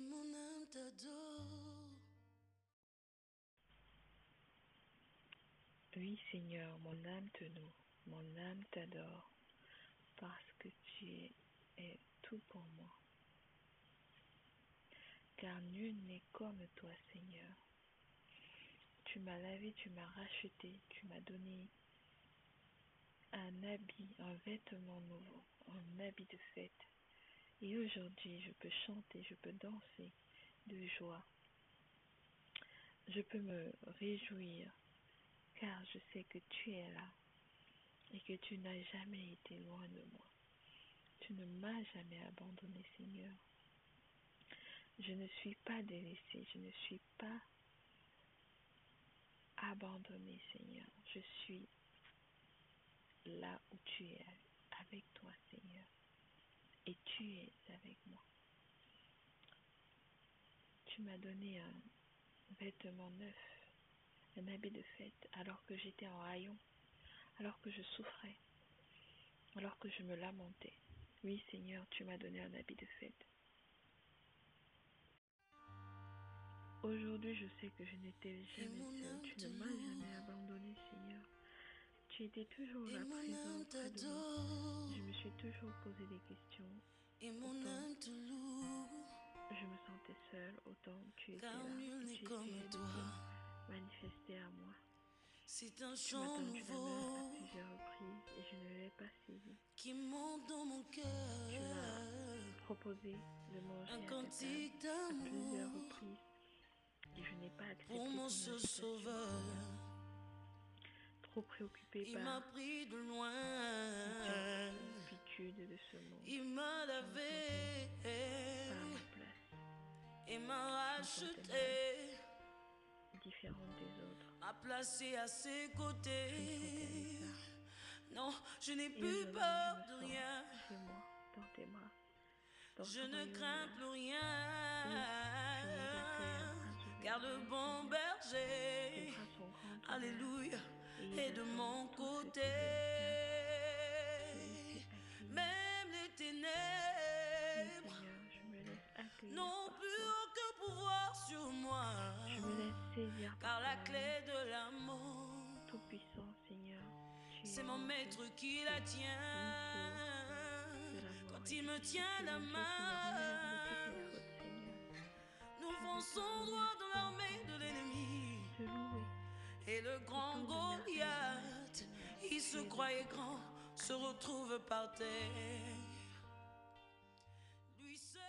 mon âme t'adore. Oui, Seigneur, mon âme te loue, mon âme t'adore, parce que tu es tout pour moi. Car nul n'est comme toi, Seigneur. Tu m'as lavé, tu m'as racheté, tu m'as donné un habit, un vêtement nouveau, un habit de fête. Et aujourd'hui, je peux chanter, je peux danser de joie. Je peux me réjouir car je sais que tu es là et que tu n'as jamais été loin de moi. Tu ne m'as jamais abandonné, Seigneur. Je ne suis pas délaissée, je ne suis pas abandonnée, Seigneur. Je suis là où tu es, avec toi, Seigneur. Et tu es avec moi. Tu m'as donné un vêtement neuf, un habit de fête, alors que j'étais en haillon, alors que je souffrais, alors que je me lamentais. Oui, Seigneur, tu m'as donné un habit de fête. Aujourd'hui, je sais que je n'étais jamais seule. Tu ne m'as jamais abandonné, Seigneur. Tu étais toujours là, présent près de moi. Je suis toujours posé des questions. Et mon âme te loue, je me sentais seule, autant tu étais là. Tu comme toi. te manifester à moi. C'est un Tu chant main à nouveau plusieurs reprises et je ne l'ai pas saisi. qui monte dans mon Tu cœur. m'as proposé de manger Un cantique plusieurs d'amour reprises et je n'ai pas accepté pour mon seul sauveur. Trop préoccupé Il m'a par pris de loin. Turpitude de ce monde, Il m'a lavé et m'a racheté. différente des autres. M'a placé à ses côtés. Non, je n'ai plus peur de rien. sens chez moi, dans tes bras. Dans Je ne crains plus rien. Car le bon berger. Alléluia, est de mon côté. De l'amour, tout puissant, Seigneur. C'est es mon maître qui la tient. Quand il me tient la main, nous fonçons droit dans l'armée de l'ennemi. Et le grand Goliath, il se croyait grand, se retrouve par terre. Lui seul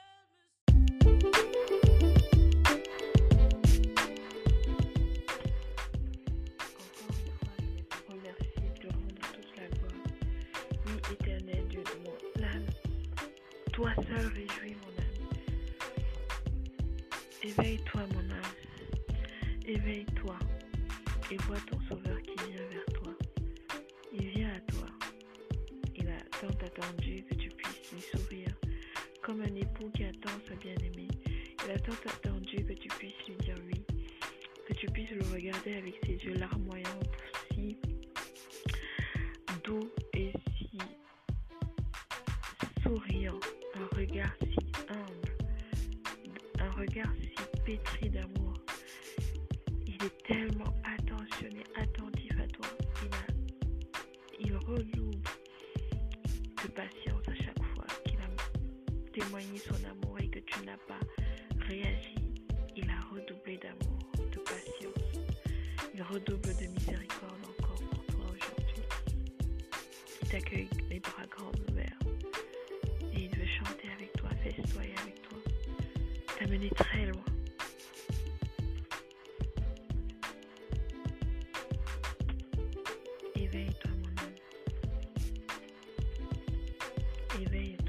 toi seul réjouis mon âme. Éveille-toi mon âme, éveille-toi et vois ton sauveur qui vient vers toi. Il vient à toi. Il a tant attendu que tu puisses lui sourire, comme un époux qui attend sa bien-aimée. Il a tant attendu que tu puisses lui dire oui que tu puisses le regarder avec ses yeux larmoyants, si doux et si souriant, un regard si humble, un regard si pétri d'amour. Il est tellement attentionné, attentif à toi. Il, il redouble de patience à chaque fois qu'il a témoigné son amour et que tu n'as pas réagi. Il a redoublé d'amour, de patience. Il redouble de miséricorde encore pour toi aujourd'hui. Il t'accueille menait très loin. Éveille-toi, mon homme. Éveille-toi.